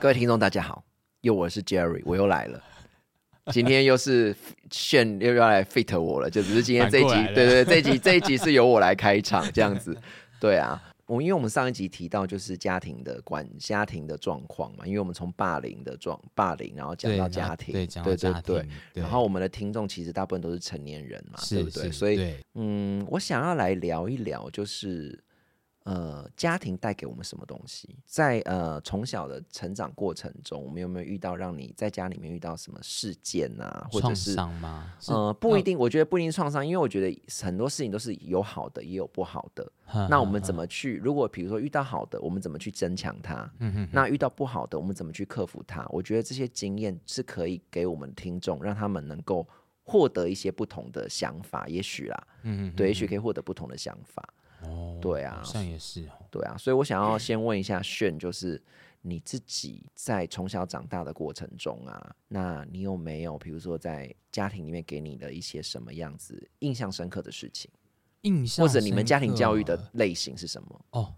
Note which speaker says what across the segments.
Speaker 1: 各位听众，大家好，又我是 Jerry，我又来了。今天又是炫又要来 fit 我了，就只是今天这一集对对，对这一集 这一集是由我来开场这样子。对啊，我因为我们上一集提到就是家庭的管家庭的状况嘛，因为我们从霸凌的状霸凌，然后讲到家庭，
Speaker 2: 对，
Speaker 1: 对对。然后我们的听众其实大部分都是成年人嘛，对不对？所以嗯，我想要来聊一聊，就是呃，家庭带给我们什么东西？在呃从小的成长过程中，我们有没有遇到让你在家里面遇到什么事件啊，或者
Speaker 2: 创
Speaker 1: 是
Speaker 2: 伤吗？
Speaker 1: 呃不一定？我觉得不一定创伤，因为我觉得很多事情都是有好的，也有不好的。那我们怎
Speaker 2: 么？
Speaker 1: 去？如果比如说遇到好的，我们怎么去增强它？
Speaker 2: 嗯哼，
Speaker 1: 那遇到不好的，我们怎么去克服它？我觉得这些经验是可以给我们听众，让他们能够获得一些不同的想法，也许啦，
Speaker 2: 嗯哼，
Speaker 1: 对，也许可以获得不同的想法。
Speaker 2: 哦，
Speaker 1: 对啊
Speaker 2: 好像也是哦。
Speaker 1: 对啊，所以我想要先问一下炫，就是你自己在从小长大的过程中啊，那你有没有比如说在家庭里面给你的一些什么样子印象深刻的事情，
Speaker 2: 印象
Speaker 1: 或者你们家庭教育的类型是什么？
Speaker 2: 哦，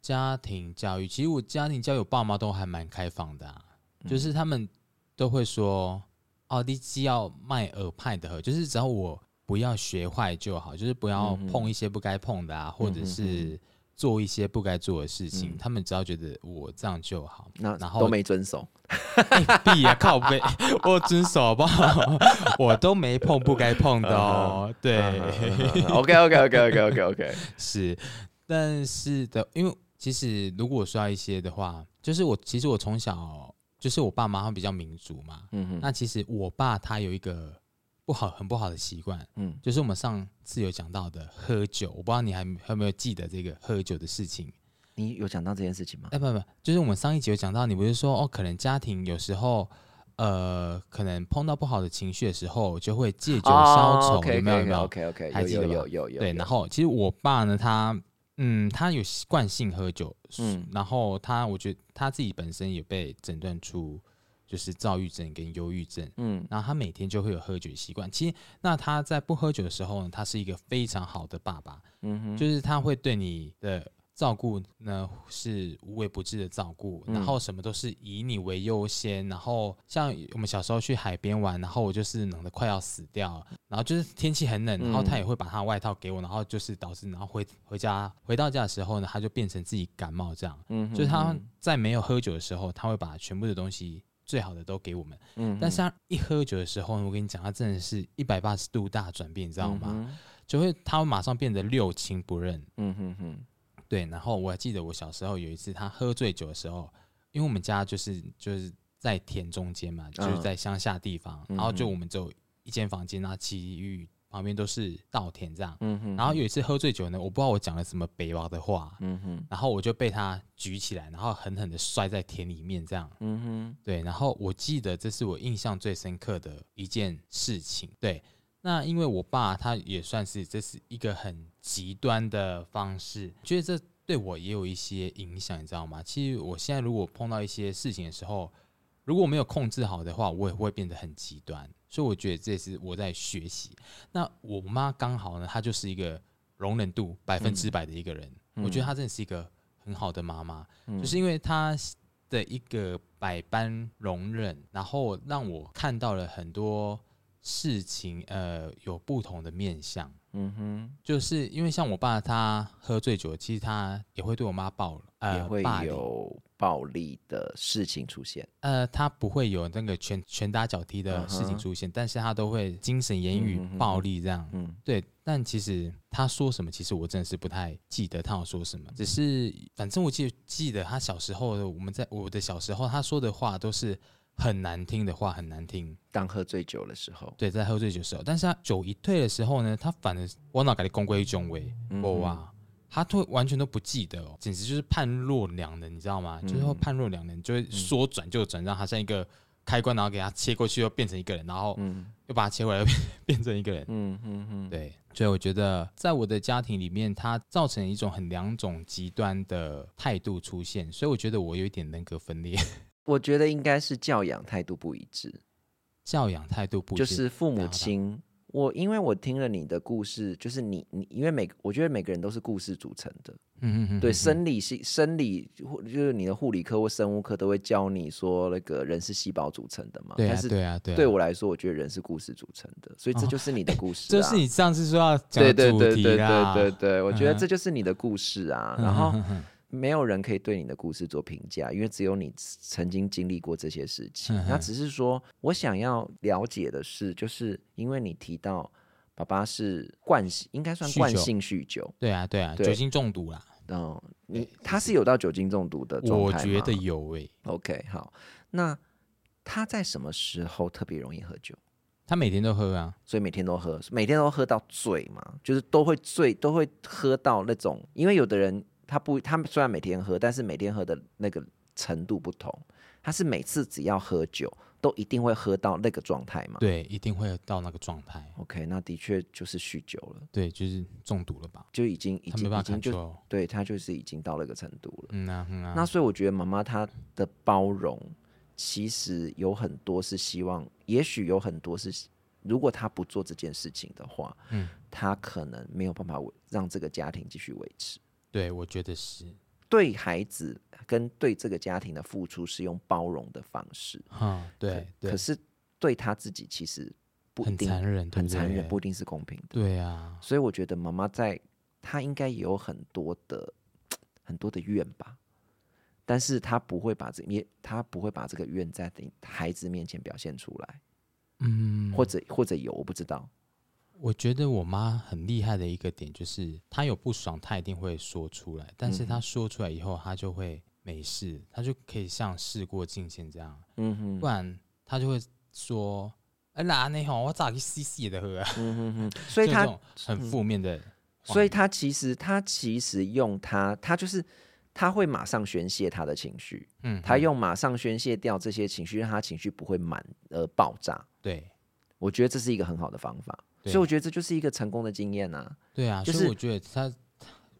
Speaker 2: 家庭教育，其实我家庭教育，我爸妈都还蛮开放的、啊，
Speaker 1: 嗯
Speaker 2: 就是他们都会说，哦，你只要卖耳派的，就是只要我不要学坏就好，就是不要碰一些不该碰的啊，或者是做一些不该做的事情，
Speaker 1: 嗯
Speaker 2: 他们只要觉得我这样就好，
Speaker 1: 那
Speaker 2: 然后
Speaker 1: 都没遵守。
Speaker 2: 哎必呀靠背，我遵守好不好？我都没碰不该碰的哦，对。
Speaker 1: OK OK OK OK OK OK，
Speaker 2: 是，但是的，因为其实如果说到一些的话，就是我其实我从小就是我爸妈他们比较民主嘛，
Speaker 1: 嗯哼，
Speaker 2: 那其实我爸他有一个不好很不好的习惯，
Speaker 1: 嗯
Speaker 2: 就是我们上次有讲到的喝酒，我不知道你还有没有记得这个喝酒的事情？
Speaker 1: 你有讲到这件事情吗？
Speaker 2: 哎，不不，就是我们上一集有讲到，你不是说哦，可能家庭有时候。呃，可能碰到不好的情绪的时候，就会借酒消愁有没有？有没有
Speaker 1: ？OK OK，有有
Speaker 2: 还记得吧
Speaker 1: 有有有。
Speaker 2: 对，然后其实我爸呢，他嗯，他有习惯性喝酒，
Speaker 1: 嗯
Speaker 2: 嗯，然后他我觉得他自己本身也被诊断出就是躁郁症跟忧郁症，
Speaker 1: 嗯。
Speaker 2: 然后他每天就会有喝酒的习惯。其实那他在不喝酒的时候呢，他是一个非常好的爸爸，
Speaker 1: 嗯哼，
Speaker 2: 就是他会对你的。照顾呢是无微不至的照顾，
Speaker 1: 嗯。
Speaker 2: 然后什么都是以你为优先，然后像我们小时候去海边玩，然后我就是冷的快要死掉，然后就是天气很冷，然后他也会把他的外套给我，然后就是导致然后回回家回到家的时候呢，他就变成自己感冒这样，
Speaker 1: 嗯哼。
Speaker 2: 就是他在没有喝酒的时候，他会把全部的东西最好的都给我们，
Speaker 1: 嗯哼，
Speaker 2: 但是他一喝酒的时候呢，我跟你讲，他真的是一百八十度大转变，你知道吗？就会他会马上变得六亲不认。
Speaker 1: 嗯哼哼，
Speaker 2: 对，然后我还记得我小时候有一次，他喝醉酒的时候，因为我们家就是就是在田中间嘛，就是在乡下地方，
Speaker 1: 嗯
Speaker 2: 然后就我们只有一间房间，然后其余旁边都是稻田这样。
Speaker 1: 嗯哼，
Speaker 2: 然后有一次喝醉酒呢，我不知道我讲了什么北王的话，
Speaker 1: 嗯哼，
Speaker 2: 然后我就被他举起来，然后狠狠的摔在田里面这样。
Speaker 1: 嗯哼，
Speaker 2: 对，然后我记得这是我印象最深刻的一件事情。对，那因为我爸他也算是这是一个很极端的方式，觉得这对我也有一些影响，你知道吗？其实我现在如果碰到一些事情的时候，如果我没有控制好的话，我也会变得很极端。所以我觉得这也是我在学习。那我妈刚好呢，她就是一个容忍度百分之百的一个人，我觉得她真的是一个很好的妈妈。就是因为她的一个百般容忍，然后让我看到了很多事情，呃，有不同的面相。
Speaker 1: 嗯哼，
Speaker 2: 就是因为像我爸他喝醉酒，其实他也会对我妈暴呃
Speaker 1: 也会
Speaker 2: 霸凌
Speaker 1: 有暴力的事情出现。
Speaker 2: 呃，他不会有那个拳拳打脚踢的事情出现，但是他都会精神言语
Speaker 1: 嗯哼哼
Speaker 2: 暴力这样。
Speaker 1: 嗯
Speaker 2: 对，但其实他说什么，其实我真的是不太记得他有说什么。只是反正我记得记得他小时候的，我们在我的小时候，他说的话都是很难听的话，很难听。
Speaker 1: 当喝醉酒的时候，
Speaker 2: 对，在喝醉酒的时候，但是他酒一退的时候呢，他反而我脑给你公归中为
Speaker 1: 嗯
Speaker 2: 我啊，他都完全都不记得哦，简直就是判若两人，你知道吗？就是会
Speaker 1: 嗯
Speaker 2: 判若两人，就会说转就转，让他像一个开关，然后给他切过去，又变成一个人，然后
Speaker 1: 嗯
Speaker 2: 又把他切回来，又变变成一个人。
Speaker 1: 嗯嗯嗯，
Speaker 2: 对，所以我觉得在我的家庭里面，它造成一种很两种极端的态度出现，所以我觉得我有一点人格分裂，
Speaker 1: 我觉得应该是教养态度不一致，
Speaker 2: 教养态度不一致就
Speaker 1: 是父母亲。我因为我听了你的故事，就是你你因为每个我觉得每个人都是故事组成的，
Speaker 2: 嗯嗯嗯，
Speaker 1: 对，
Speaker 2: 嗯
Speaker 1: 生理系生理或就是你的护理科或生物课都会教你说那个人是细胞组成的嘛。
Speaker 2: 对啊
Speaker 1: 但是
Speaker 2: 对啊对啊，
Speaker 1: 对我来说，我觉得人是故事组成的，所以这
Speaker 2: 哦
Speaker 1: 就是你的故 事、啊。
Speaker 2: 这是你上次说要讲
Speaker 1: 对
Speaker 2: 的主
Speaker 1: 对对对
Speaker 2: 题啦，
Speaker 1: 对对对，我觉得这就是你的故事啊。然后没有人可以对你的故事做评价，因为只有你曾经经历过这些事情。
Speaker 2: 嗯
Speaker 1: 那只是说我想要了解的是，就是因为你提到爸爸是惯性，应该算惯性酗酒。
Speaker 2: 对啊对啊，
Speaker 1: 对
Speaker 2: 酒精中毒啦，
Speaker 1: 嗯，你他是有到酒精中毒的状态吗
Speaker 2: 我觉得有诶、
Speaker 1: OK 好。那他在什么时候特别容易喝酒？
Speaker 2: 他每天都喝啊，
Speaker 1: 所以每天都喝，每天都喝到醉嘛，就是都会醉，都会喝到那种，因为有的人他不，他们虽然每天喝，但是每天喝的那个程度不同，他是每次只要喝酒都一定会喝到那个状态嘛。
Speaker 2: 对，一定会到那个状态
Speaker 1: ，OK，那的确就是酗酒了，
Speaker 2: 对，就是中毒了吧？
Speaker 1: 就已经已经
Speaker 2: 他没办法
Speaker 1: 已经就对他就是已经到那个程度了。
Speaker 2: 嗯啊嗯啊，
Speaker 1: 那所以我觉得妈妈她的包容，其实有很多是希望，也许有很多是，如果她不做这件事情的话，
Speaker 2: 嗯，
Speaker 1: 她可能没有办法维让这个家庭继续维持。
Speaker 2: 对我觉得是，
Speaker 1: 对孩子跟对这个家庭的付出是用包容的方式，
Speaker 2: 哈，对对。
Speaker 1: 可，是对他自己其实不一
Speaker 2: 很
Speaker 1: 定
Speaker 2: 残忍，
Speaker 1: 很残忍，不一定是公平的。
Speaker 2: 对啊，
Speaker 1: 所以我觉得妈妈在她应该也有很多的很多的怨吧，但是她不会把这也她不会把这个怨在你孩子面前表现出来，
Speaker 2: 嗯，
Speaker 1: 或者或者有我不知道，
Speaker 2: 我觉得我妈很厉害的一个点就是，她有不爽，她一定会说出来，但是她说出来以后，她就会没事，她就可以像事过境迁这样，
Speaker 1: 嗯哼
Speaker 2: 不然她就会说：“哎啦，那吼，我咋去死死的喝啊？”
Speaker 1: 嗯哼哼，所以她
Speaker 2: 很负面的话，
Speaker 1: 所以她其实她其实用她她就是她会马上宣泄她的情绪，
Speaker 2: 嗯，
Speaker 1: 她
Speaker 2: 嗯
Speaker 1: 用马上宣泄掉这些情绪，让她情绪不会满而爆炸。
Speaker 2: 对
Speaker 1: 我觉得这是一个很好的方法，所以我觉得这就是一个成功的经验啊。
Speaker 2: 对啊，
Speaker 1: 就是
Speaker 2: 所以我觉得他，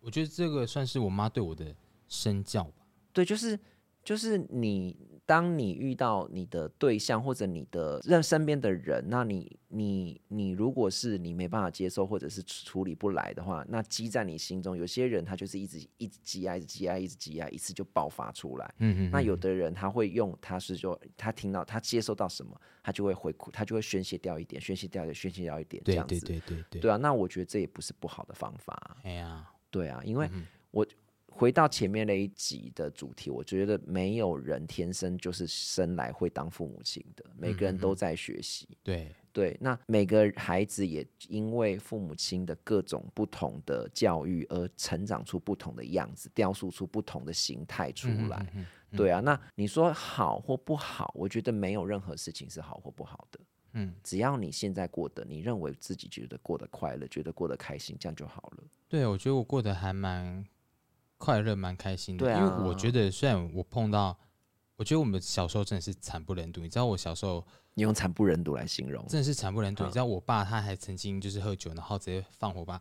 Speaker 2: 我觉得这个算是我妈对我的身教吧。
Speaker 1: 对，就是就是你，当你遇到你的对象或者你的让身边的人，那你你你如果是你没办法接受或者是处理不来的话，那积在你心中，有些人他就是一直一直积压，一直积压，一直积压，一次就爆发出来。
Speaker 2: 嗯嗯，
Speaker 1: 那有的人他会用，他是说他听到他接受到什么，他就会回哭，他就会宣泄掉一点，宣泄掉一点，宣泄掉一点，这
Speaker 2: 对对
Speaker 1: 样子。
Speaker 2: 对对对，
Speaker 1: 对啊，那我觉得这也不是不好的方法啊、
Speaker 2: 哎呀，
Speaker 1: 对啊，因为
Speaker 2: 嗯
Speaker 1: 我回到前面那一集的主题，我觉得没有人天生就是生来会当父母亲的，每个人都在学习。
Speaker 2: 对
Speaker 1: 对，那每个孩子也因为父母亲的各种不同的教育而成长出不同的样子，雕塑出不同的形态出来。对啊，那你说好或不好，我觉得没有任何事情是好或不好的。
Speaker 2: 嗯，
Speaker 1: 只要你现在过得，你认为自己觉得过得快乐，觉得过得开心，这样就好了。
Speaker 2: 对，我觉得我过得还蛮快乐，蛮开心的。
Speaker 1: 对
Speaker 2: 因为我
Speaker 1: 啊
Speaker 2: 觉得虽然我碰到，我觉得我们小时候真的是惨不忍睹。你知道我小时候
Speaker 1: 你用惨不忍睹来形容，
Speaker 2: 真的是惨不忍睹。
Speaker 1: 嗯
Speaker 2: 你知道我爸他还曾经就是喝酒，然后直接放火把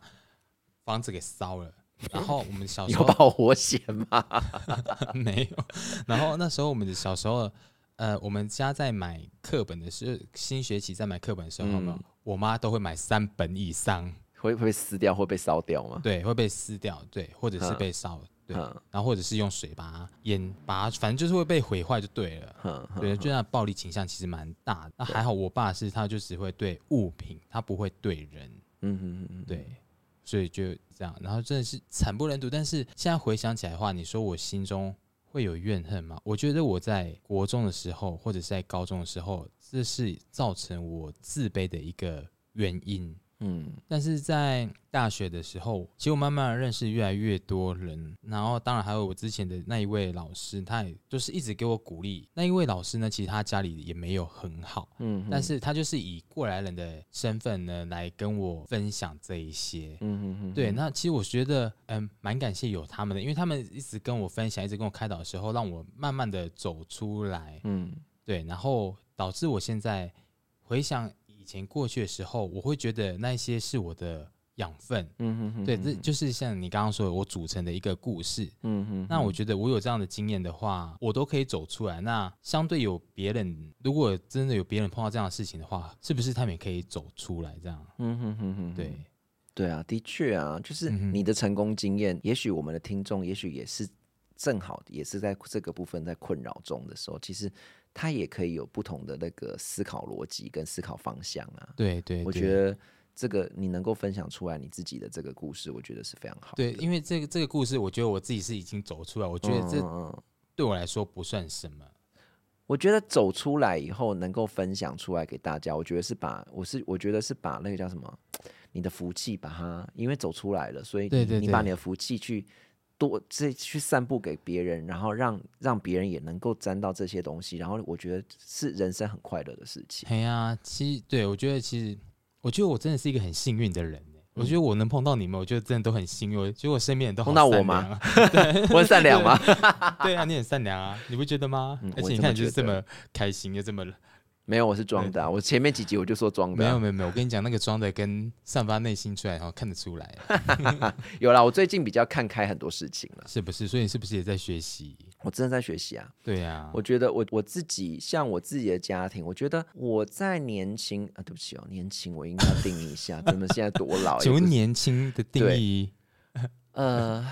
Speaker 2: 房子给烧了。然后我们小 时候
Speaker 1: 有把火险吗？
Speaker 2: 没有。然后那时候我们的小时候，呃，我们家在买课本的时候，新学期在买课本的时候，有没有
Speaker 1: 嗯
Speaker 2: 我妈都会买三本以上，
Speaker 1: 会会被撕掉，会被烧掉吗？
Speaker 2: 对，会被撕掉，对，或者是
Speaker 1: 嗯
Speaker 2: 被烧，然后或者是用水把它淹，把它，反正就是会被毁坏就对了。
Speaker 1: 哼哼
Speaker 2: 对，就那暴力倾向其实蛮大的。那还好，我爸是他就只会对物品，他不会对人，
Speaker 1: 嗯哼哼哼，
Speaker 2: 对，所以就这样。然后真的是惨不忍睹。但是现在回想起来的话，你说我心中会有怨恨吗？我觉得我在国中的时候，或者是在高中的时候，这是造成我自卑的一个原因。
Speaker 1: 嗯
Speaker 2: 但是在大学的时候，其实我慢慢地认识越来越多人，然后当然还有我之前的那一位老师，他也就是一直给我鼓励。那一位老师呢，其实他家里也没有很好，
Speaker 1: 嗯，
Speaker 2: 但是他就是以过来人的身份呢来跟我分享这一些。
Speaker 1: 嗯嗯嗯，
Speaker 2: 对，那其实我觉得，嗯，蛮感谢有他们的，因为他们一直跟我分享，一直跟我开导的时候，让我慢慢的走出来。
Speaker 1: 嗯
Speaker 2: 对，然后导致我现在回想以前过去的时候，我会觉得那些是我的养分。
Speaker 1: 嗯哼哼，
Speaker 2: 对，这就是像你刚刚说的，我组成的一个故事。
Speaker 1: 嗯哼，
Speaker 2: 那我觉得我有这样的经验的话，我都可以走出来。那相对有别人，如果真的有别人碰到这样的事情的话，是不是他们也可以走出来？这样，
Speaker 1: 嗯哼哼哼，
Speaker 2: 对，
Speaker 1: 对啊，的确啊，就是你的成功经验，也许我们的听众，也许也是正好也是在这个部分在困扰中的时候，其实他也可以有不同的那个思考逻辑跟思考方向啊。
Speaker 2: 对对，对
Speaker 1: 我觉得这个你能够分享出来你自己的这个故事，我觉得是非常好的。
Speaker 2: 对，因为这个这个故事，我觉得我自己是已经走出来，我觉得这对我来说不算什么。
Speaker 1: 我觉得走出来以后能够分享出来给大家，我觉得是把我是我觉得是把那个叫什么，你的福气把它，因为走出来了，所以你
Speaker 2: 对对对
Speaker 1: 你把你的福气去多这去散布给别人，然后让让别人也能够沾到这些东西，然后我觉得是人生很快乐的事情。
Speaker 2: 哎呀，其实对我觉得，其实我觉得我真的是一个很幸运的人欸我觉得我能碰到你们，我觉得真的都很幸运。我觉得我身边人都好
Speaker 1: 碰到我吗？我很善良吗？
Speaker 2: 对啊，你很善良啊，你不觉得吗？而且你看，就是这么开心，又这么
Speaker 1: 没有，我是装的、啊。我前面几集我就说装的啊、
Speaker 2: 没有没有没有。我跟你讲，那个装的跟散发内心出来，然后看得出来，
Speaker 1: 有啦，我最近比较看开很多事情了，
Speaker 2: 是不是？所以你是不是也在学习？
Speaker 1: 我真的在学习啊。
Speaker 2: 对呀，
Speaker 1: 我觉得我我自己像我自己的家庭，我觉得我在年轻啊，对不起哦，年轻我应该要定义一下，真的现在多老？
Speaker 2: 请问年轻的定义？
Speaker 1: 呃，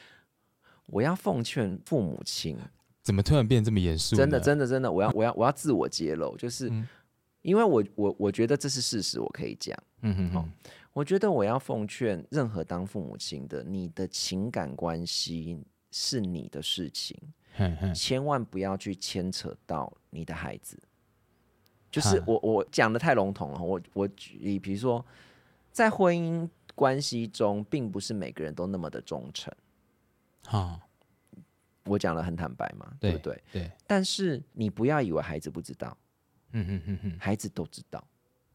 Speaker 1: 我要奉劝父母亲，
Speaker 2: 怎么突然变这么严肃？
Speaker 1: 真的真的真的，我要我要我要自我揭露，就是、
Speaker 2: 嗯
Speaker 1: 因为我我我觉得这是事实，我可以讲。
Speaker 2: 嗯哼哼，
Speaker 1: 我觉得我要奉劝任何当父母亲的，你的情感关系是你的事情，千万不要去牵扯到你的孩子。就是我我讲的太笼统了，我我举例，比如说在婚姻关系中，并不是每个人都那么的忠诚。
Speaker 2: 好，
Speaker 1: 我讲的很坦白嘛，对不对？
Speaker 2: 对，
Speaker 1: 但是你不要以为孩子不知道，
Speaker 2: 嗯哼哼哼，
Speaker 1: 孩子都知道，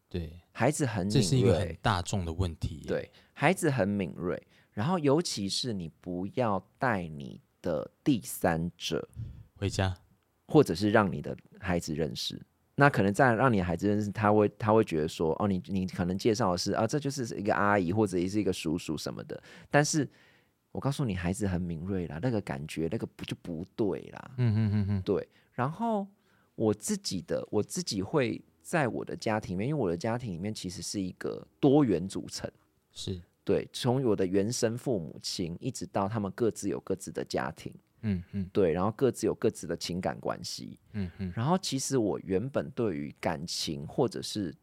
Speaker 2: 对，
Speaker 1: 孩子很
Speaker 2: 这是一
Speaker 1: 敏
Speaker 2: 个很
Speaker 1: 锐，
Speaker 2: 大众的问题。，
Speaker 1: 对，孩子很敏锐。然后尤其是你不要带你的第三者，
Speaker 2: 回家，
Speaker 1: 或者是让你的孩子认识。那可能在让你的孩子认识，他会他会觉得说，哦，你你可能介绍的是啊，这就是一个阿姨或者也是一个叔叔什么的。但是我告诉你，孩子很敏锐啦，那个感觉那个不就不对啦。
Speaker 2: 嗯嗯嗯嗯，
Speaker 1: 对，然后我自己的我自己会在我的家庭里面，因为我的家庭里面其实是一个多元组成。
Speaker 2: 是，
Speaker 1: 对，从我的原生父母亲一直到他们各自有各自的家庭，
Speaker 2: 嗯嗯
Speaker 1: 对，然后各自有各自的情感关系。
Speaker 2: 嗯嗯，
Speaker 1: 然后其实我原本对于感情或者是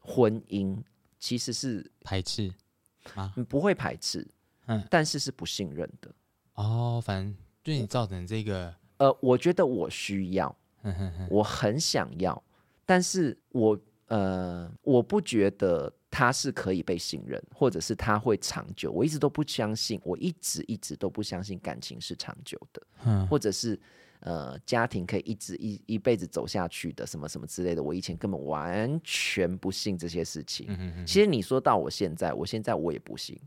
Speaker 1: 婚姻，其实是
Speaker 2: 排斥啊？
Speaker 1: 不会排斥，
Speaker 2: 嗯，
Speaker 1: 但是是不信任的。
Speaker 2: 哦，反正对你造成这个，
Speaker 1: 呃，我觉得我需要，
Speaker 2: 哼哼哼，
Speaker 1: 我很想要，但是我呃，我不觉得他是可以被信任，或者是他会长久。我一直都不相信，我一直一直都不相信感情是长久的，
Speaker 2: 嗯
Speaker 1: 或者是呃家庭可以一直一一辈子走下去的，什么什么之类的。我以前根本完全不信这些事情。
Speaker 2: 嗯哼哼，
Speaker 1: 其实你说到我现在，我现在我也不信，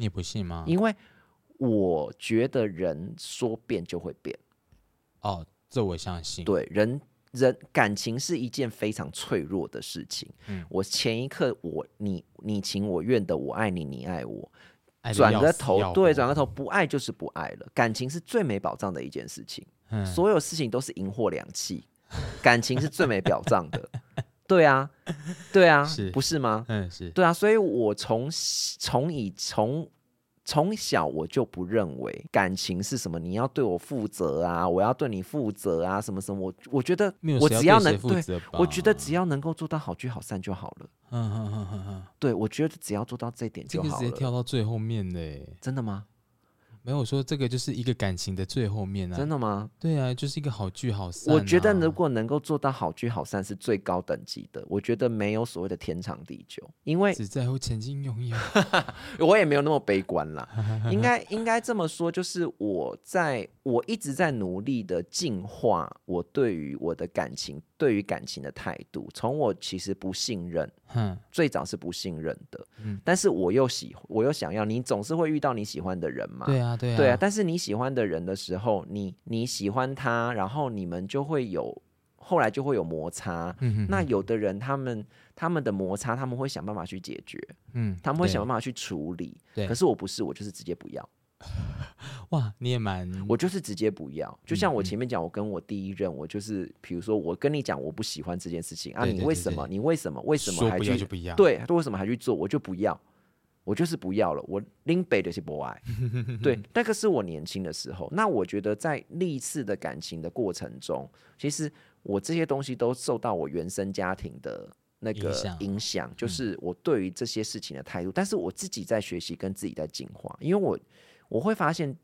Speaker 2: 你不信吗？
Speaker 1: 因为我觉得人说变就会变。
Speaker 2: 哦，这我相信。，
Speaker 1: 对，人人感情是一件非常脆弱的事情。
Speaker 2: 嗯
Speaker 1: 我前一刻我你你情我愿的我爱你，你爱我，转个头对转个头不爱就是不爱了。感情是最没保障的一件事情，
Speaker 2: 嗯
Speaker 1: 所有事情都是银货两讫，感情是最没保障的。对啊，对啊，
Speaker 2: 是
Speaker 1: 不是吗？
Speaker 2: 嗯是，
Speaker 1: 对啊，所以我从从以从从小我就不认为感情是什么，你要对我负责啊，我要对你负责啊，什么什么，我我觉得我只要能对？我觉得只要能够做到好聚好散就好了。
Speaker 2: 嗯嗯嗯嗯嗯，
Speaker 1: 对，我觉得只要做到这一点就好了。
Speaker 2: 直接跳到最后面嘞。
Speaker 1: 真的吗？
Speaker 2: 没有说这个就是一个感情的最后面啊。
Speaker 1: 真的吗？
Speaker 2: 对啊，就是一个好聚好散啊。
Speaker 1: 我觉得如果能够做到好聚好散是最高等级的，我觉得没有所谓的天长地久，因为
Speaker 2: 只在乎曾经拥有。
Speaker 1: 我也没有那么悲观啦。应该应该这么说，就是我在我一直在努力的进化我对于我的感情，对于感情的态度。从我其实不信任，
Speaker 2: 嗯，
Speaker 1: 最早是不信任的，
Speaker 2: 嗯
Speaker 1: 但是我又喜，我又想要，你总是会遇到你喜欢的人嘛。
Speaker 2: 对啊对啊
Speaker 1: 对啊，但是你喜欢的人的时候，你你喜欢他，然后你们就会有，后来就会有摩擦。那有的人他们他们的摩擦，他们会想办法去解决，
Speaker 2: 嗯，
Speaker 1: 他们会想办法去处理。
Speaker 2: 对
Speaker 1: 可是我不是，我就是直接不要。
Speaker 2: 哇，你也蛮
Speaker 1: 我就是直接不要。就像我前面讲，我跟我第一任，我就是比如说我跟你讲我不喜欢这件事情啊，你为什么？你为什么？为什么
Speaker 2: 说不要
Speaker 1: 还去
Speaker 2: 就不要，
Speaker 1: 对，为什么还去做？我就不要，我就是不要了。我拎北的是不爱，对，那个是我年轻的时候。那我觉得在历次的感情的过程中，其实我这些东西都受到我原生家庭的那个
Speaker 2: 影响，
Speaker 1: 就是我对于这些事情的态度。但是我自己在学习，跟自己在进化，因为我我会发现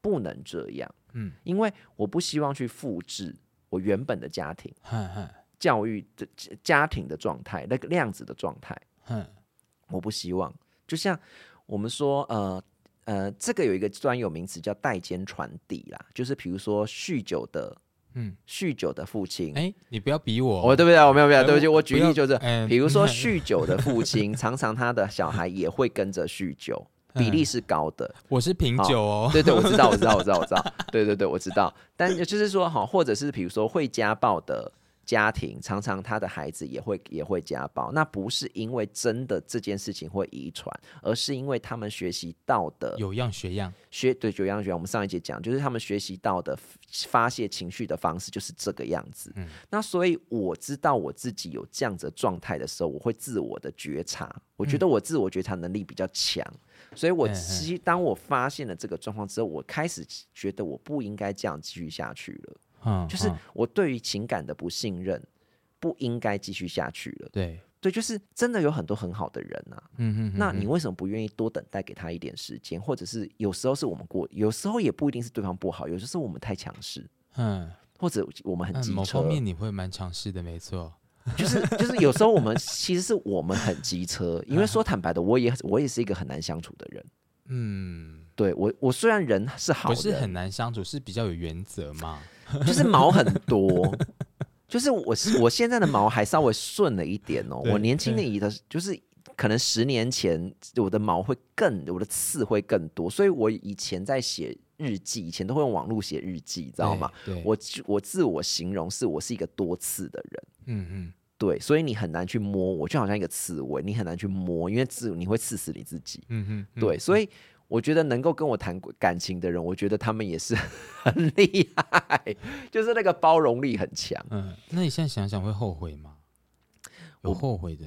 Speaker 1: 不能这样，
Speaker 2: 嗯，
Speaker 1: 因为我不希望去复制我原本的家庭教育的家庭的状态，那个量子的状态。
Speaker 2: 嗯，
Speaker 1: 我不希望。就像我们说，呃呃，这个有一个专有名词叫代间传递啦，就是比如说酗酒的，
Speaker 2: 嗯，
Speaker 1: 酗酒的父亲。
Speaker 2: 哎，你不要逼我，
Speaker 1: 哦，对不对？我没有没有，
Speaker 2: 哎
Speaker 1: 对不起，
Speaker 2: 我
Speaker 1: 我举例就是，
Speaker 2: 哎
Speaker 1: 比如说酗酒的父亲，常常他的小孩也会跟着酗酒，比例是高的。
Speaker 2: 我是品酒哦，
Speaker 1: 对对，我知道，我知道，我知道，我知道。对对对，我知道。但就是说，哈，或者是比如说会家暴的家庭，常常他的孩子也会也会家暴。那不是因为真的这件事情会遗传，而是因为他们学习到的
Speaker 2: 有样学样，
Speaker 1: 学对有样学样，我们上一节讲，就是他们学习到的发泄情绪的方式就是这个样子。
Speaker 2: 嗯
Speaker 1: 那所以我知道我自己有这样子的状态的时候，我会自我的觉察。我觉得我自我觉察能力比较强，所以我其实当我发现了这个状况之后，我开始觉得我不应该这样继续下去了。
Speaker 2: 嗯，
Speaker 1: 就是
Speaker 2: 嗯。
Speaker 1: 我对于情感的不信任，不应该继续下去了。
Speaker 2: 对，
Speaker 1: 对，就是真的有很多很好的人啊，
Speaker 2: 嗯哼，
Speaker 1: 那你为什么不愿意多等待给他一点时间？或者是有时候是我们过，有时候也不一定是对方不好，有时候是我们太强势，
Speaker 2: 嗯，
Speaker 1: 或者我们很
Speaker 2: 嗯，
Speaker 1: 机车。
Speaker 2: 某方，面你会蛮强势的，没错，
Speaker 1: 就是就是有时候我们其实是我们很机车，因为说坦白的，我也我也是一个很难相处的人。
Speaker 2: 嗯，
Speaker 1: 对我我虽然人是好人，
Speaker 2: 不是很难相处，是比较有原则嘛，
Speaker 1: 就是毛很多。就是我是我现在的毛还稍微顺了一点哦，
Speaker 2: 对
Speaker 1: 我年轻的的，就是可能十年前我的毛会更，我的刺会更多，所以我以前在写日记，以前都会用网络写日记，知道吗？
Speaker 2: 对，
Speaker 1: 我我自我形容是我是一个多刺的人，
Speaker 2: 嗯嗯，
Speaker 1: 对，所以你很难去摸我，就好像一个刺猬，你很难去摸，因为刺你会刺死你自己。
Speaker 2: 嗯，嗯
Speaker 1: 对，所以我觉得能够跟我谈感情的人，我觉得他们也是 很厉害，就是那个包容力很强。
Speaker 2: 嗯，那你现在想想会后悔吗？有后悔的？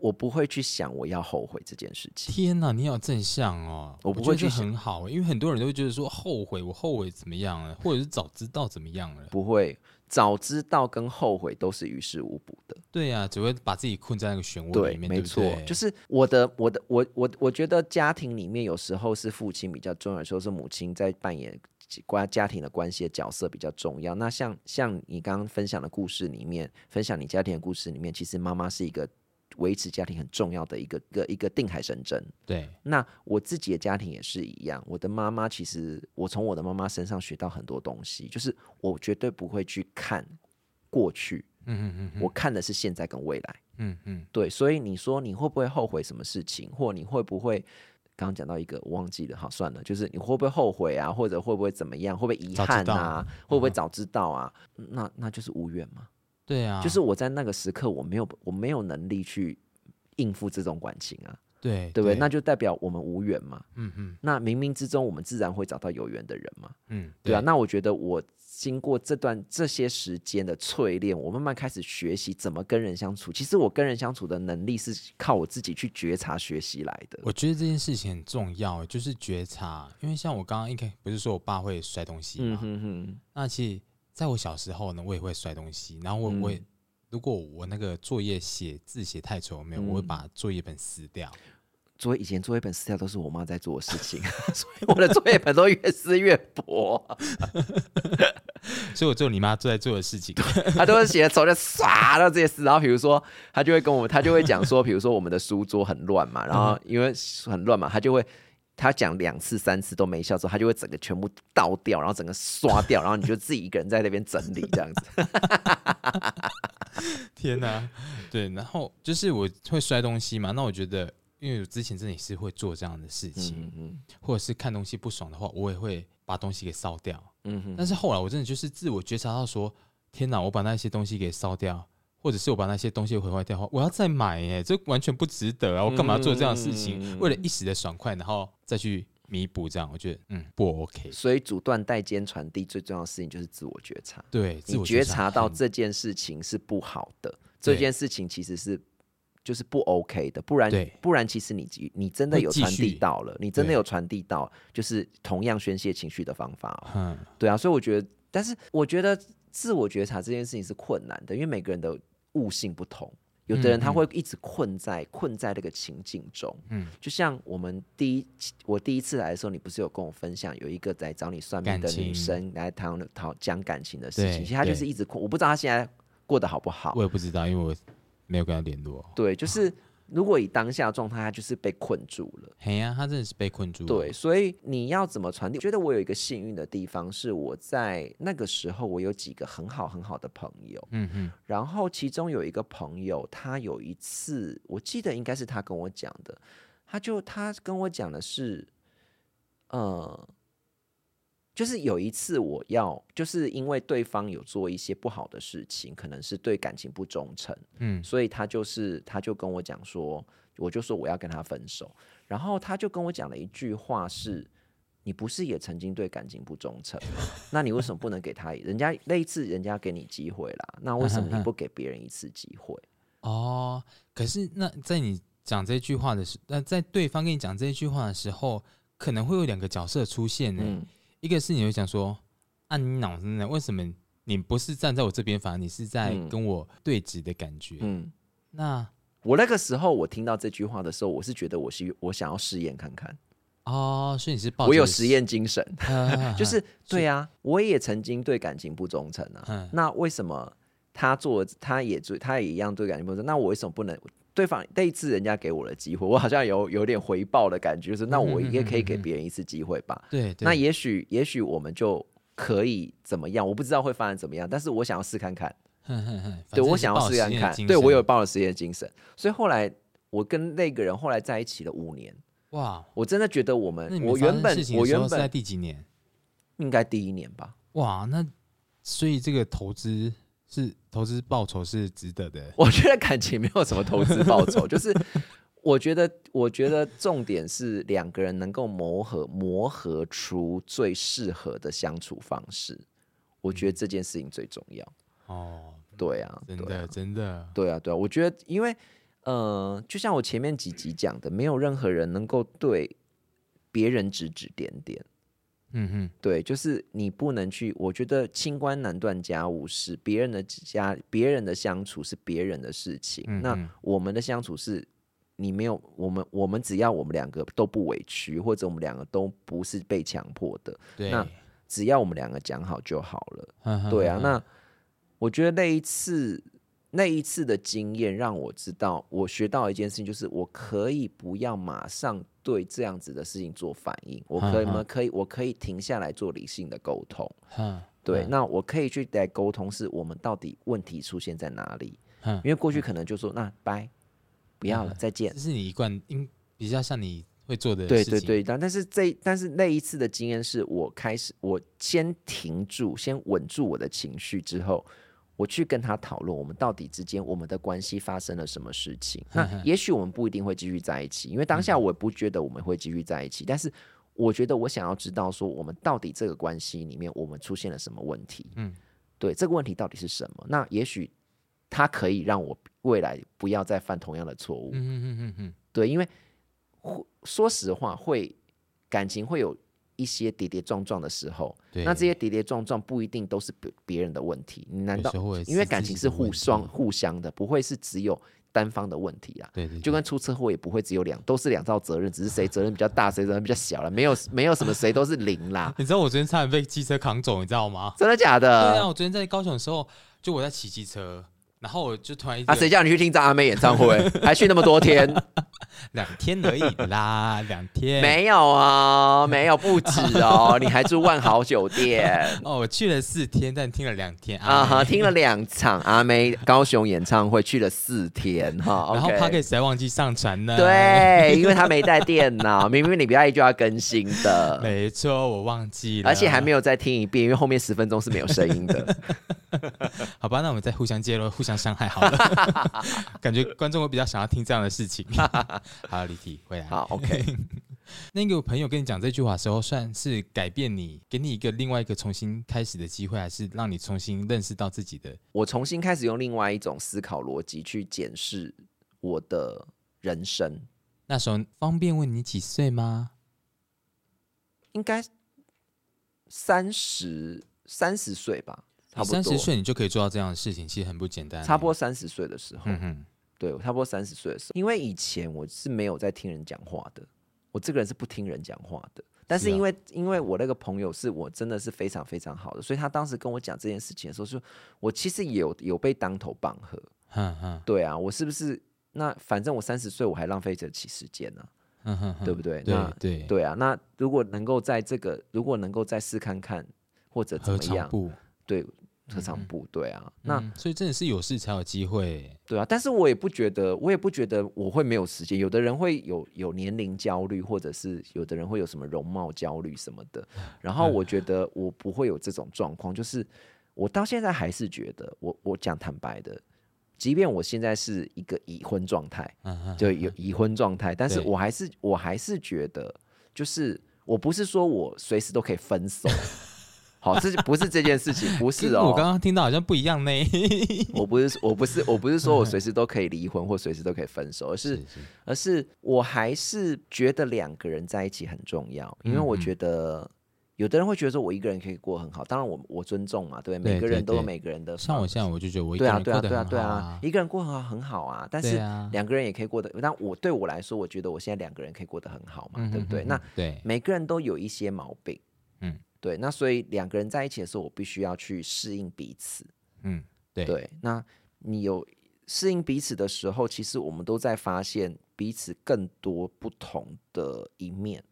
Speaker 1: 我不会去想我要后悔这件事情。
Speaker 2: 天哪，你好正向哦！
Speaker 1: 我不会去
Speaker 2: 很好，因为很多人都会觉得说后悔，我后悔怎么样了，或者是早知道怎么样了。
Speaker 1: 不会，早知道跟后悔都是于事无补的。
Speaker 2: 对呀、只会把自己困在那个漩涡，里面，
Speaker 1: 没错，
Speaker 2: 对对
Speaker 1: 就是我的，我的，我我我觉得家庭里面有时候是父亲比较重要，有时候是母亲在扮演关家庭的关系的角色比较重要。那像像你刚刚分享的故事里面，分享你家庭的故事里面，其实妈妈是一个维持家庭很重要的一个一个一个定海神针。
Speaker 2: 对，
Speaker 1: 那我自己的家庭也是一样，我的妈妈其实我从我的妈妈身上学到很多东西，就是我绝对不会去看过去，
Speaker 2: 嗯嗯嗯
Speaker 1: 我看的是现在跟未来。
Speaker 2: 嗯嗯，
Speaker 1: 对，所以你说你会不会后悔什么事情，或你会不会刚刚讲到一个我忘记了，好算了，就是你会不会后悔啊，或者会不会怎么样，会不会遗憾啊，会不会
Speaker 2: 嗯
Speaker 1: 早知道啊？那那就是无缘嘛，
Speaker 2: 对啊，
Speaker 1: 就是我在那个时刻我没有我没有能力去应付这种感情啊，
Speaker 2: 对
Speaker 1: 对不对？那就代表我们无缘嘛。
Speaker 2: 嗯嗯
Speaker 1: 那冥冥之中我们自然会找到有缘的人嘛，
Speaker 2: 嗯，
Speaker 1: 对啊。那我觉得我经过这段这些时间的淬炼，我慢慢开始学习怎么跟人相处。其实我跟人相处的能力是靠我自己去觉察学习来的。
Speaker 2: 我觉得这件事情很重要，就是觉察。因为像我刚刚一开不是说我爸会摔东西
Speaker 1: 嗯
Speaker 2: 嘛，
Speaker 1: 哼哼，
Speaker 2: 那其实在我小时候呢，我也会摔东西，然后我、
Speaker 1: 嗯
Speaker 2: 我也如果我那个作业写字写太丑，没有，我会
Speaker 1: 嗯
Speaker 2: 把作业本撕掉。
Speaker 1: 作业以前作业本撕掉都是我妈在做的事情，所以我的作业本都越撕越薄，
Speaker 2: 所以我做你妈在做的事情。
Speaker 1: 她都是写的丑就唰到这些撕。然后比如说，她就会跟我们，她就会讲说，比如说我们的书桌很乱嘛，然后因为很乱嘛，她就会。她讲两次三次都没效之后，他就会整个全部倒掉，然后整个刷掉，然后你就自己一个人在那边整理这样子。
Speaker 2: 天哪、对，然后就是我会摔东西嘛，那我觉得，因为我之前真的也是会做这样的事情，
Speaker 1: 嗯嗯
Speaker 2: 或者是看东西不爽的话，我也会把东西给烧掉。
Speaker 1: 嗯哼，
Speaker 2: 但是后来我真的就是自我觉察到说，天哪，我把那些东西给烧掉，或者是我把那些东西毁坏掉的话，我要再买耶，这完全不值得啊！我干嘛做这样的事情？
Speaker 1: 嗯
Speaker 2: 为了一时的爽快，然后再去弥补，这样我觉得嗯不 OK。
Speaker 1: 所以阻断代间传递最重要的事情就是自我觉察。
Speaker 2: 对，自
Speaker 1: 你
Speaker 2: 我
Speaker 1: 觉察到这件事情是不好的，这件事情其实是就是不 OK 的，不然不然其实你你真的有传递到了，你真的有传递到，就是同样宣泄情绪的方法、哦。
Speaker 2: 嗯
Speaker 1: 对啊，所以我觉得，但是我觉得自我觉察这件事情是困难的，因为每个人的悟性不同。有的人他会一直困在困在那个情境中，
Speaker 2: 嗯，
Speaker 1: 就像我们第一我第一次来的时候，你不是有跟我分享有一个来找你算命的女生来谈讨讲感情的事情，其实她就是一直困，我不知道她现在过得好不好
Speaker 2: 我。也不知道，因为我没有跟她联络。
Speaker 1: 对，就是如果以当下状态，他就是被困住了。
Speaker 2: 嘿呀、他真的是被困住了。
Speaker 1: 对，所以你要怎么传递？我觉得我有一个幸运的地方，是我在那个时候，我有几个很好很好的朋友，
Speaker 2: 嗯嗯
Speaker 1: 然后其中有一个朋友，他有一次，我记得应该是他跟我讲的，他就他跟我讲的是，呃，就是有一次我要，就是因为对方有做一些不好的事情，可能是对感情不忠诚，
Speaker 2: 嗯
Speaker 1: 所以他就是他就跟我讲说，我就说我要跟他分手，然后他就跟我讲了一句话是。你不是也曾经对感情不忠诚吗？那你为什么不能给他？人家那一次人家给你机会啦，那为什么你不给别人一次机会？
Speaker 2: 哦，可是那在你讲这句话的时，那在对方跟你讲这句话的时候，可能会有两个角色出现呢。
Speaker 1: 嗯，
Speaker 2: 一个是你会想说，啊，你脑子呢？为什么你不是站在我这边，反而你是在
Speaker 1: 嗯
Speaker 2: 跟我对峙的感觉？
Speaker 1: 嗯，
Speaker 2: 那
Speaker 1: 我那个时候我听到这句话的时候，我是觉得我是我想要试验看看，
Speaker 2: 哦，所以你是抱
Speaker 1: 我有实验精神，
Speaker 2: 啊
Speaker 1: 就是对啊，我也曾经对感情不忠诚啊
Speaker 2: 嗯，
Speaker 1: 那为什么他做他也做他也一样对感情不忠诚？那我为什么不能？对方那一次人家给我的机会，我好像有有点回报的感觉，就是那我也可以给别人一次机会吧。
Speaker 2: 对对，
Speaker 1: 那也许也许我们就可以怎么样？我不知道会发展怎么样，但是我想要试看看。对我想要试看看，对我有抱了实验精神，所以后来我跟那个人后来在一起了五年，
Speaker 2: 哇。
Speaker 1: 我真的觉得我们我原本我原
Speaker 2: 时候是在第几年？
Speaker 1: 应该第一年吧，
Speaker 2: 哇，那所以这个投资是投资报酬是值得的。
Speaker 1: 我觉得感情没有什么投资报酬，就是 我觉得我觉得重点是两个人能够磨合磨合出最适合的相处方式，我觉得这件事情最重要。
Speaker 2: 哦，
Speaker 1: 对啊，
Speaker 2: 真的真的，
Speaker 1: 对啊，对啊，我觉得，因为呃，就像我前面几集讲的，没有任何人能够对别人指指点点。
Speaker 2: 嗯哼，
Speaker 1: 对，就是你不能去。我觉得清官难断家务事，别人的家，别人的相处是别人的事情。那我们的相处是，你没有我们，我们只要我们两个都不委屈，或者我们两个都不是被强迫的，
Speaker 2: 对，
Speaker 1: 那只要我们两个讲好就好了。对啊，那我觉得那一次那一次的经验让我知道，我学到一件事情，就是我可以不要马上对这样子的事情做反应，我可以吗？可以，我可以停下来做理性的沟通。
Speaker 2: 哼
Speaker 1: 对，那我可以去在沟通，是我们到底问题出现在哪里？
Speaker 2: 哼
Speaker 1: 因为过去可能就说那拜，不要了，
Speaker 2: 嗯
Speaker 1: 再见
Speaker 2: 这。是你一贯应比较像你会做的事情。
Speaker 1: 对对对，但但是这但是那一次的经验是我开始，我先停住，先稳住我的情绪之后，我去跟他讨论我们到底之间我们的关系发生了什么事情。那也许我们不一定会继续在一起，因为当下我也不觉得我们会继续在一起，但是我觉得我想要知道说我们到底这个关系里面我们出现了什么问题。
Speaker 2: 嗯，
Speaker 1: 对，这个问题到底是什么？那也许他可以让我未来不要再犯同样的错误。
Speaker 2: 嗯嗯嗯嗯嗯，
Speaker 1: 对，因为说实话，会感情会有一些跌跌撞撞的时候，那这些跌跌撞撞不一定都是别别人的问题，你难道因为感情是互双互相的，不会是只有单方的问题啦。
Speaker 2: 对对，对
Speaker 1: 就跟出车祸也不会只有两，都是两道责任，只是谁责任比较大，谁责任比较小了，没有没有什么谁都是零啦，
Speaker 2: 你知道我昨天差点被机车扛走，你知道吗？
Speaker 1: 真的假的？
Speaker 2: 对啊，我昨天在高雄的时候，就我在骑机车，然后我就突然一
Speaker 1: 啊，
Speaker 2: 个
Speaker 1: 谁叫你去听张阿妹演唱会，还去那么多天？
Speaker 2: 两天而已啦，两天。
Speaker 1: 没有哦，没有不止哦，你还住万豪酒店。
Speaker 2: 哦，我去了四天，但听了两天
Speaker 1: 啊听了两场阿妹高雄演唱会，去了四天哈。
Speaker 2: 然后
Speaker 1: OK
Speaker 2: p o d c a s 还忘记上传呢。，
Speaker 1: 对，因为他没带电脑，明明礼拜一就要更新的，
Speaker 2: 没错，我忘记了，
Speaker 1: 而且还没
Speaker 2: 有。
Speaker 1: 有再听一遍，因为后面十分钟是没有声音的。
Speaker 2: 好吧，那我们再互相揭露、互相伤害好了。感觉观众会比较想要听这样的事情。好，离题回来。
Speaker 1: 好，OK，
Speaker 2: 那个朋友跟你讲这句话的时候，算是改变你，给你一个另外一个重新开始的机会，还是让你重新认识到自己的？
Speaker 1: 我重新开始用另外一种思考逻辑去检视我的人生。
Speaker 2: 那时候方便问你几岁吗？
Speaker 1: 应该三十三十岁吧，差不多
Speaker 2: 三十岁你就可以做到这样的事情，其实很不简单欸。
Speaker 1: 差不多三十岁的时候，
Speaker 2: 嗯哼，
Speaker 1: 对，我差不多三十岁的时候，因为以前我是没有在听人讲话的，我这个人是不听人讲话的。但是因为、因为我那个朋友是我真的是非常非常好的，所以他当时跟我讲这件事情的时候，说我其实也有有被当头棒喝。
Speaker 2: 嗯嗯
Speaker 1: 对啊，我是不是那反正我三十岁我还浪费得起时间呢、
Speaker 2: 嗯哼哼，
Speaker 1: 对不对？
Speaker 2: 对
Speaker 1: 那
Speaker 2: 对，
Speaker 1: 对啊，那如果能够在这个如果能够再试看看或者怎么样，对合场部，队啊，那
Speaker 2: 嗯所以真的是有事才有机会。
Speaker 1: 对啊，但是我也不觉得，我也不觉得我会没有时间。有的人会有有年龄焦虑，或者是有的人会有什么容貌焦虑什么的。然后我觉得我不会有这种状况，就是我到现在还是觉得，我我讲坦白的，即便我现在是一个已婚状态，
Speaker 2: 嗯，
Speaker 1: 就有已婚状态，但是我还是我还是觉得，就是我不是说我随时都可以分手。好，这就不是这件事情，不是哦。
Speaker 2: 我刚刚听到好像不一样呢。
Speaker 1: 我不是我不是我不是说我随时都可以离婚或随时都可以分手，而是
Speaker 2: 是
Speaker 1: 而是我还是觉得两个人在一起很重要，因为我觉得有的人会觉得说我一个人可以过很好，当然我我尊重嘛，对？每个人
Speaker 2: 对对
Speaker 1: 都有每个人的
Speaker 2: 像我现在我就觉得我一个
Speaker 1: 对啊
Speaker 2: 人过得
Speaker 1: 对啊对啊对
Speaker 2: 很好
Speaker 1: 啊，一个人过很好很好啊，但是
Speaker 2: 对啊
Speaker 1: 两个人也可以过得，但我对我来说，我觉得我现在两个人可以过得很好嘛，
Speaker 2: 嗯
Speaker 1: 对不对？那
Speaker 2: 对，
Speaker 1: 每个人都有一些毛病，
Speaker 2: 嗯
Speaker 1: 对，那所以两个人在一起的时候，我必须要去适应彼此。
Speaker 2: 嗯对
Speaker 1: 对，那你有适应彼此的时候，其实我们都在发现彼此更多不同的一面。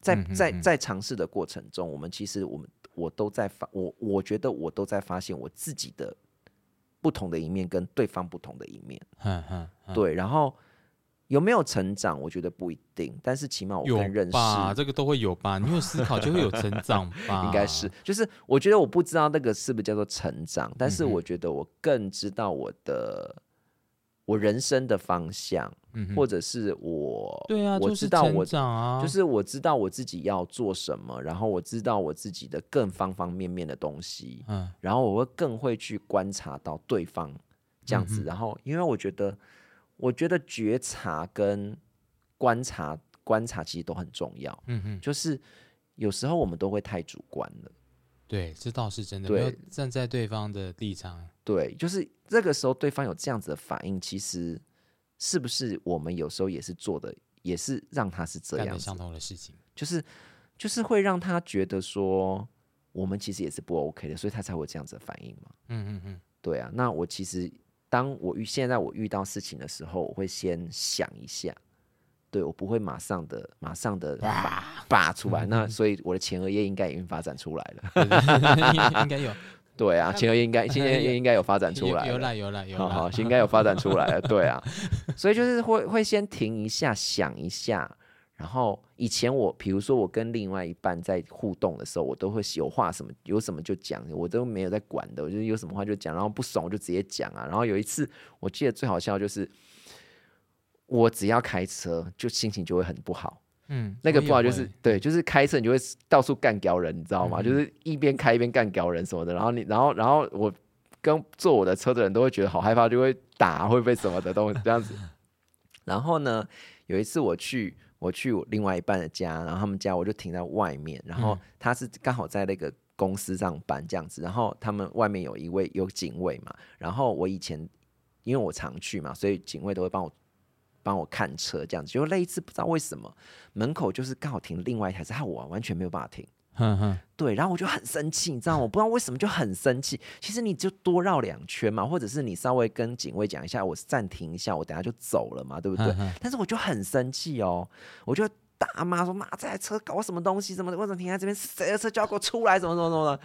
Speaker 1: 在在在尝试的过程中，我们其实我们我都在发我我觉得我都在发现我自己的不同的一面跟对方不同的一面。
Speaker 2: 哼哼哼
Speaker 1: 对，然后有没有成长，我觉得不一定，但是起码我
Speaker 2: 有
Speaker 1: 更认识
Speaker 2: 吧，这个都会有吧？你有思考就会有成长吧？
Speaker 1: 应该是，就是我觉得我不知道那个是不是叫做成长，但是我觉得我更知道我的我人生的方向，
Speaker 2: 嗯，
Speaker 1: 或者是我
Speaker 2: 对啊，
Speaker 1: 我知道我
Speaker 2: 长啊，
Speaker 1: 就是我知道我自己要做什么，然后我知道我自己的更方方面面的东西，
Speaker 2: 嗯
Speaker 1: 然后我会更会去观察到对方这样子，
Speaker 2: 嗯
Speaker 1: 然后因为我觉得，我觉得觉察跟观察观察其实都很重要，
Speaker 2: 嗯哼，
Speaker 1: 就是有时候我们都会太主观了。
Speaker 2: 对，这倒是真的，
Speaker 1: 对
Speaker 2: 没有站在对方的立场，
Speaker 1: 对，就是这个时候对方有这样子的反应，其实是不是我们有时候也是做的，也是让他是这样
Speaker 2: 相，同的事情，
Speaker 1: 就是就是会让他觉得说我们其实也是不 OK 的，所以他才会这样子的反应嘛。
Speaker 2: 嗯嗯嗯，
Speaker 1: 对啊，那我其实当我遇现在我遇到事情的时候，我会先想一下，对我不会马上的马上的拔拔出来。那所以我的前额叶应该已经发展出来了。
Speaker 2: 应该有，
Speaker 1: 对啊，前额叶应该 前额叶应该有发展出来。
Speaker 2: 有有啦有啦有啦，
Speaker 1: 好好，应该有发展出来了，对啊，所以就是会会先停一下，想一下，然后以前我比如说我跟另外一半在互动的时候，我都会有话什么有什么就讲，我都没有在管的，我就有什么话就讲，然后不爽我就直接讲啊。然后有一次我记得最好笑就是，我只要开车就心情就会很不好，
Speaker 2: 嗯，
Speaker 1: 那个不好就是对，就是开车你就会到处干掉人，你知道吗？
Speaker 2: 嗯
Speaker 1: 就是一边开一边干掉人什么的。然后你，然后，然后我跟坐我的车的人都会觉得好害怕，就会打，会被什么的东西这样子。然后呢，有一次我去我去我另外一半的家，然后他们家我就停在外面，然后
Speaker 2: 嗯
Speaker 1: 他是刚好在那个公司上班这样子，然后他们外面有一位有警卫嘛，然后我以前因为我常去嘛，所以警卫都会帮我帮我看车这样子。结果那一次不知道为什么门口就是刚好停另外一台车，害我完全没有办法停。对，然后我就很生气，你知道吗？我不知道为什么就很生气。其实你就多绕两圈嘛，或者是你稍微跟警卫讲一下，我暂停一下，我等下就走了嘛，对不对？但是我就很生气哦，我就大骂说：“妈，这台车搞什么东西？怎么？为什么停在这边？是谁的车就要给我出来？什么什么什么的？”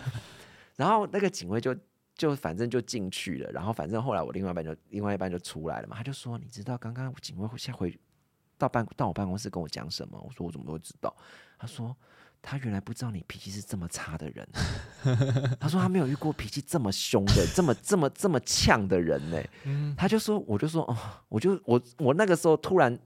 Speaker 1: 然后那个警卫就就反正就进去了，然后反正后来我另外一半就另外一半就出来了嘛，他就说：“你知道刚刚警卫下回到办到我办公室跟我讲什么？”我说：“我怎么会知道？”他说。他原来不知道你脾气是这么差的人，他说他没有遇过脾气这么凶的、这么这么这么呛的人呢。
Speaker 2: 嗯
Speaker 1: 他就说，我就说哦，我就我我那个时候突然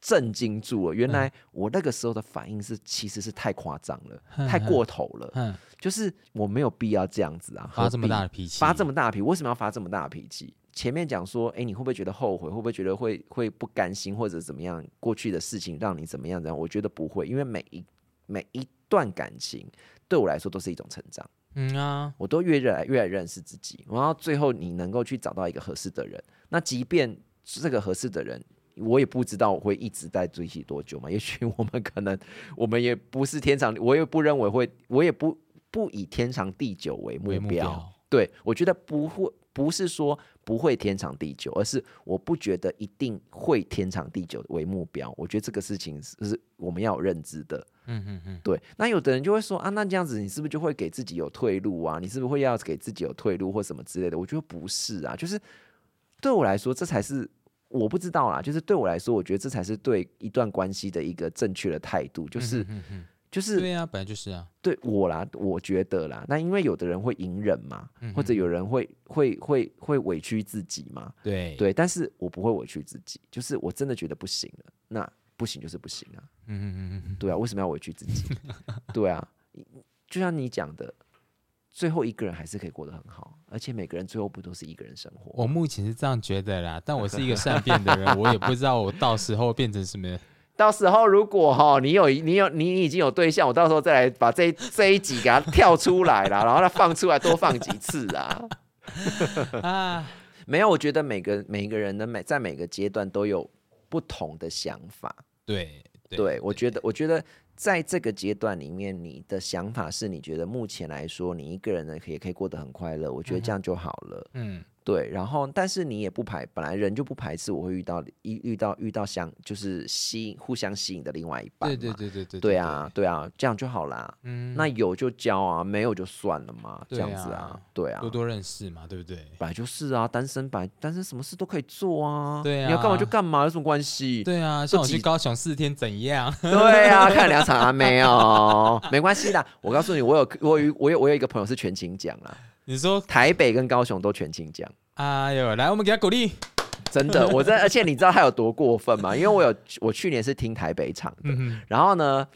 Speaker 1: 震惊住了。原来我那个时候的反应是其实是太夸张了，太过头了。
Speaker 2: 嗯，
Speaker 1: 就是我没有必要这样子啊，
Speaker 2: 发这么大的脾气，
Speaker 1: 发这么大的脾，为什么要发这么大的脾气？前面讲说，哎、你会不会觉得后悔？会不会觉得会会不甘心，或者怎么样？过去的事情让你怎么样？怎样？我觉得不会，因为每一每一段感情对我来说都是一种成长，
Speaker 2: 嗯啊，
Speaker 1: 我都越来越来认识自己，然后最后你能够去找到一个合适的人，那即便这个合适的人。我也不知道我会一直在追起多久嘛，也许我们可能我们也不是天长，我也不认为会，我也不不以天长地久为目标。
Speaker 2: 目标，
Speaker 1: 对，我觉得不会，不是说不会天长地久，而是我不觉得一定会天长地久为目标。我觉得这个事情是是我们要有认知的。
Speaker 2: 嗯嗯嗯，
Speaker 1: 对，那有的人就会说啊，那这样子你是不是就会给自己有退路啊？你是不是会要给自己有退路或什么之类的？我觉得不是啊，就是对我来说，这才是我不知道啦。就是对我来说，我觉得这才是对一段关系的一个正确的态度，就是、就是
Speaker 2: 对啊，本来就是啊，
Speaker 1: 对我啦，我觉得啦，那因为有的人会隐忍嘛，
Speaker 2: 嗯
Speaker 1: 或者有人会会会会委屈自己嘛，
Speaker 2: 对，
Speaker 1: 对，但是我不会委屈自己，就是我真的觉得不行了，那不行就是不行啊，
Speaker 2: 嗯嗯嗯嗯，
Speaker 1: 对啊，为什么要委屈自己？对啊，就像你讲的，最后一个人还是可以过得很好，而且每个人最后不都是一个人生活？
Speaker 2: 我目前是这样觉得啦，但我是一个善变的人，我也不知道我到时候变成什么。
Speaker 1: 到时候如果哈，你有你有你已经有对象，我到时候再来把这 这一集给他跳出来啦，然后他放出来多放几次啊。
Speaker 2: 啊，
Speaker 1: 没有，我觉得每个每个人的每在每个阶段都有不同的想法。
Speaker 2: 对
Speaker 1: 对我觉得，我觉得在这个阶段里面，你的想法是你觉得目前来说，你一个人呢可以可以过得很快乐，我觉得这样就好了。
Speaker 2: 嗯
Speaker 1: 对，然后但是你也不排，本来人就不排斥我会遇到一遇到遇到相就是吸引互相吸引的另外一半。
Speaker 2: 对对对对对
Speaker 1: 对啊，，对啊，这样就好啦。
Speaker 2: 嗯，
Speaker 1: 那有就交啊，没有就算了嘛，这样子啊
Speaker 2: 啊，
Speaker 1: 对啊，
Speaker 2: 多多认识嘛，对不对？
Speaker 1: 本来就是啊，单身本来单身什么事都可以做啊，
Speaker 2: 对啊
Speaker 1: 你要干嘛
Speaker 2: 啊
Speaker 1: 就干嘛，有什么关系？
Speaker 2: 对啊，像我去高雄四天怎样？
Speaker 1: 对啊，看两场阿妹哦，没关系的。我告诉你，我有我有我有我有一个朋友是全勤奖啦，
Speaker 2: 你说，
Speaker 1: 台北跟高雄都全清奖，
Speaker 2: 哎呦，来，我们给他鼓励。
Speaker 1: 真的，我在而且你知道他有多过分吗？因为我有我去年是听台北场的，
Speaker 2: 嗯，
Speaker 1: 然后呢，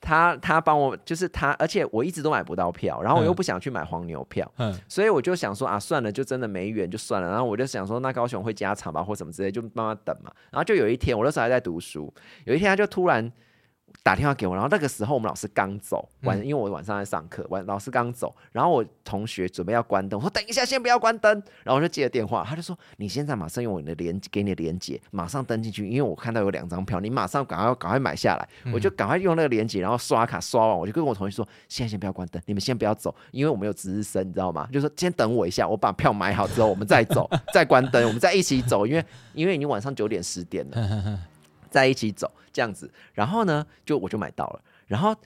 Speaker 1: 他他帮我就是他，而且我一直都买不到票，然后我又
Speaker 2: 嗯
Speaker 1: 不想去买黄牛票，
Speaker 2: 嗯
Speaker 1: 所以我就想说啊，算了，就真的没缘就算了。然后我就想说，那高雄会加场吧，或什么之类，就慢慢等嘛。然后就有一天，我那时候还在读书，有一天他就突然打电话给我，然后那个时候我们老师刚走，晚，因为我晚上在上课，晚老师刚走，然后我同学准备要关灯，我说等一下，先不要关灯，然后我就接了电话，他就说你现在马上用我的连给你的连接，马上登进去，因为我看到有两张票，你马上赶快赶快买下来，我就赶快用那个连接，然后刷卡刷完，我就跟我同学说，现在先不要关灯，你们先不要走，因为我们有值日生，你知道吗？就说先等我一下，我把票买好之后，我们再走，再关灯，我们再一起走，因为因为已经晚上九点十点了。在一起走这样子，然后呢，就我就买到了，然后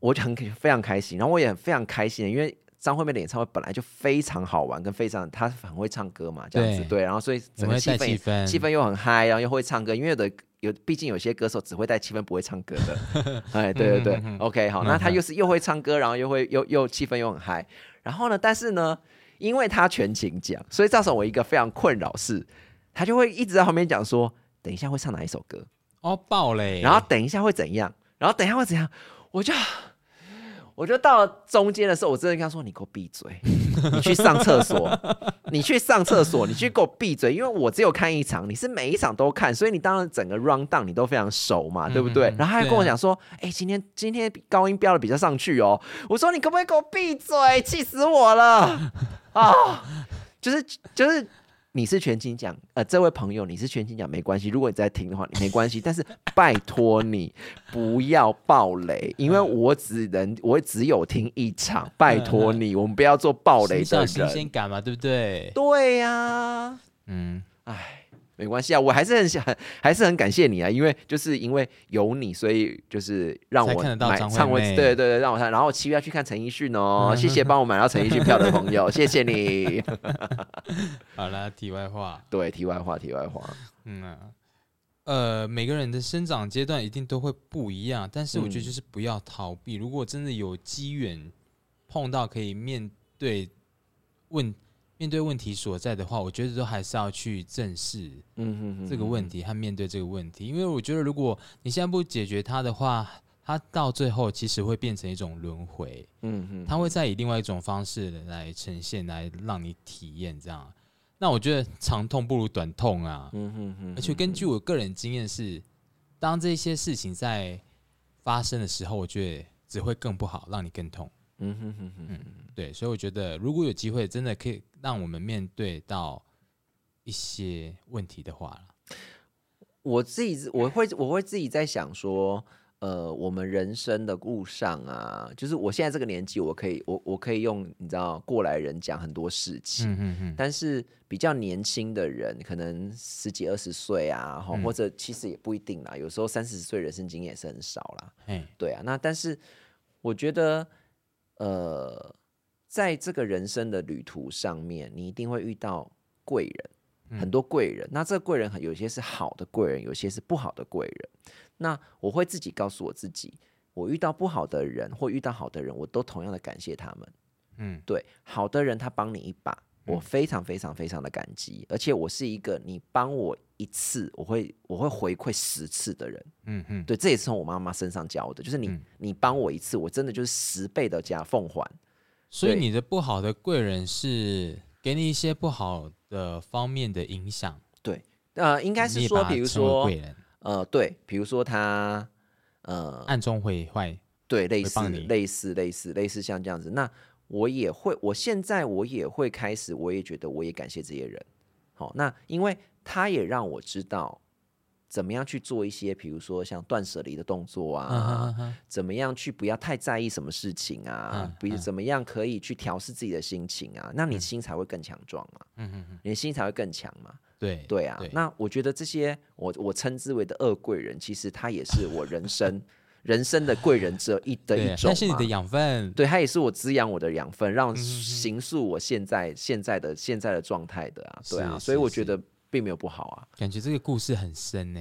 Speaker 1: 我就很非常开心，然后我也很非常开心，因为张惠妹的演唱会本来就非常好玩，跟非常她很会唱歌嘛，这样子
Speaker 2: 对。
Speaker 1: 对，然后所以整个气氛
Speaker 2: 气氛，
Speaker 1: 又很嗨，然后又会唱歌，因为有的有，毕竟有些歌手只会带气氛不会唱歌的，哎，对对对、
Speaker 2: 嗯嗯嗯
Speaker 1: o k 好，那他又是又会唱歌，然后又会又又气氛又很嗨，然后呢，但是呢，因为他全勤奖，所以造成我一个非常困扰是，他就会一直在旁边讲说，等一下会唱哪一首歌，
Speaker 2: 哦爆嘞，
Speaker 1: 然后等一下会怎样，然后等一下会怎样，我就。我就到了中间的时候，我真的跟他说：“你给我闭嘴，你去上厕所，你去上厕所，你去给我闭嘴，因为我只有看一场，你是每一场都看，所以你当然整个 round down 你都非常熟嘛，对不对？然后他还跟我讲说：，哎、今天今天高音飙的比较上去哦。我说：你可不可以给我闭嘴？气死我了啊！就是就是。”你是全勤奖，呃，这位朋友你是全勤奖没关系，如果你在听的话，你没关系，但是拜托你不要爆雷，因为我只能我只有听一场，拜托你，我们不要做爆雷的
Speaker 2: 新新。鲜感嘛，对不对？
Speaker 1: 对呀、
Speaker 2: 嗯，
Speaker 1: 唉，没关系啊，我还是很想，还是很感谢你啊，因为就是因为有你，所以就是让我
Speaker 2: 看得到
Speaker 1: 买唱会，
Speaker 2: 妹
Speaker 1: 对对对，让我看，然后我七月要去看陈奕迅哦，
Speaker 2: 嗯
Speaker 1: 谢谢帮我买到陈奕迅票的朋友，谢谢你。
Speaker 2: 好了，题外话，
Speaker 1: 对，题外话，题外话，
Speaker 2: 嗯啊，呃，每个人的生长阶段一定都会不一样，但是我觉得
Speaker 1: 嗯
Speaker 2: 就是不要逃避。如果真的有机缘碰到可以面对问面对问题所在的话，我觉得都还是要去正视
Speaker 1: 嗯哼哼
Speaker 2: 这个问题和面对这个问题，因为我觉得如果你现在不解决它的话，它到最后其实会变成一种轮回，
Speaker 1: 嗯哼，
Speaker 2: 它会再以另外一种方式来呈现，来让你体验这样。那我觉得长痛不如短痛啊，
Speaker 1: 嗯哼哼，
Speaker 2: 而且根据我个人经验是，当这些事情在发生的时候，我觉得只会更不好，让你更痛。
Speaker 1: 嗯哼哼哼，
Speaker 2: 对，所以我觉得如果有机会，真的可以让我们面对到一些问题的话啦。
Speaker 1: 我自己我会我会自己在想说，呃，我们人生的路上啊，就是我现在这个年纪，我可以我我可以用你知道过来人讲很多事情，
Speaker 2: 嗯嗯嗯，
Speaker 1: 但是比较年轻的人，可能十几二十岁啊，或者其实也不一定啦，有时候三十岁人生经验也是很少啦。
Speaker 2: 哎，
Speaker 1: 对啊，那但是我觉得，呃，在这个人生的旅途上面，你一定会遇到贵人，很多贵人。那这个贵人很有些是好的贵人，有些是不好的贵人。那我会自己告诉我自己，我遇到不好的人或遇到好的人，我都同样的感谢他们。
Speaker 2: 嗯
Speaker 1: 对，好的人他帮你一把，我非常非常非常的感激，而且我是一个你帮我一次，我会我会回馈十次的人。
Speaker 2: 嗯嗯，
Speaker 1: 对，这也是从我妈妈身上教的，就是你、
Speaker 2: 嗯
Speaker 1: 你帮我一次，我真的就是十倍的加奉还。
Speaker 2: 所以你的不好的贵人是给你一些不好的方面的影响，对
Speaker 1: 呃，应该是说，比如说
Speaker 2: 贵，人，
Speaker 1: 呃，对，比如说他，呃，
Speaker 2: 暗中会坏，
Speaker 1: 对，类似类似类似类似像这样子，那我也会，我现在我也会开始，我也觉得我也感谢这些人。好，那因为他也让我知道怎么样去做一些，比如说像断舍离的动作啊，怎么样去不要太在意什么事情啊
Speaker 2: 嗯，
Speaker 1: 比
Speaker 2: 如
Speaker 1: 怎么样可以去调试自己的心情啊，那你心才会更强壮嘛，
Speaker 2: 嗯嗯嗯，
Speaker 1: 你的心才会更强嘛。
Speaker 2: 对
Speaker 1: 对啊
Speaker 2: 对，
Speaker 1: 那我觉得这些我我称之为的恶贵人，其实他也是我人生 人生的贵人之一的一，种嘛。
Speaker 2: 那是你的养分，
Speaker 1: 对，它也是我滋养我的养分，让形塑我现在现在的现在的状态的啊，对啊，所以我觉得并没有不好啊。
Speaker 2: 感觉这个故事很深呢。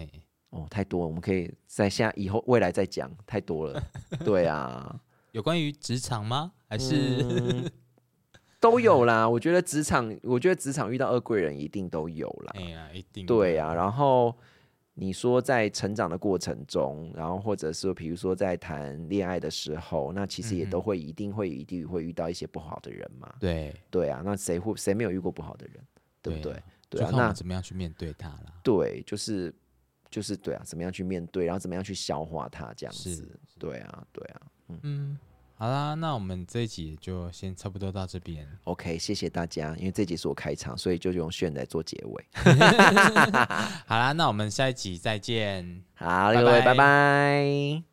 Speaker 1: 哦，太多了，我们可以在下以后未来再讲，太多了。对啊，
Speaker 2: 有关于职场吗？还是、
Speaker 1: 嗯 都有啦。我觉得职场，我觉得职场遇到恶贵人一定都有啦。
Speaker 2: 哎呀，一定
Speaker 1: 对啊，然后你说在成长的过程中，然后或者是比如说在谈恋爱的时候，那其实也都会一定会一定会遇到一些不好的人嘛。
Speaker 2: 对
Speaker 1: 对啊，那谁会谁没有遇过不好的人，对不对？
Speaker 2: 啊
Speaker 1: 对啊，
Speaker 2: 就看我
Speaker 1: 那
Speaker 2: 怎么样去面对它了。
Speaker 1: 对，就是就是对啊，怎么样去面对，然后怎么样去消化它，这样子。对啊，对啊。
Speaker 2: 嗯，好啦，那我们这一集就先差不多到这边。
Speaker 1: OK，谢谢大家，因为这集是我开场，所以就用炫来做结尾。
Speaker 2: 好啦，那我们下一集再见。
Speaker 1: 好，各位，
Speaker 2: 拜
Speaker 1: 拜拜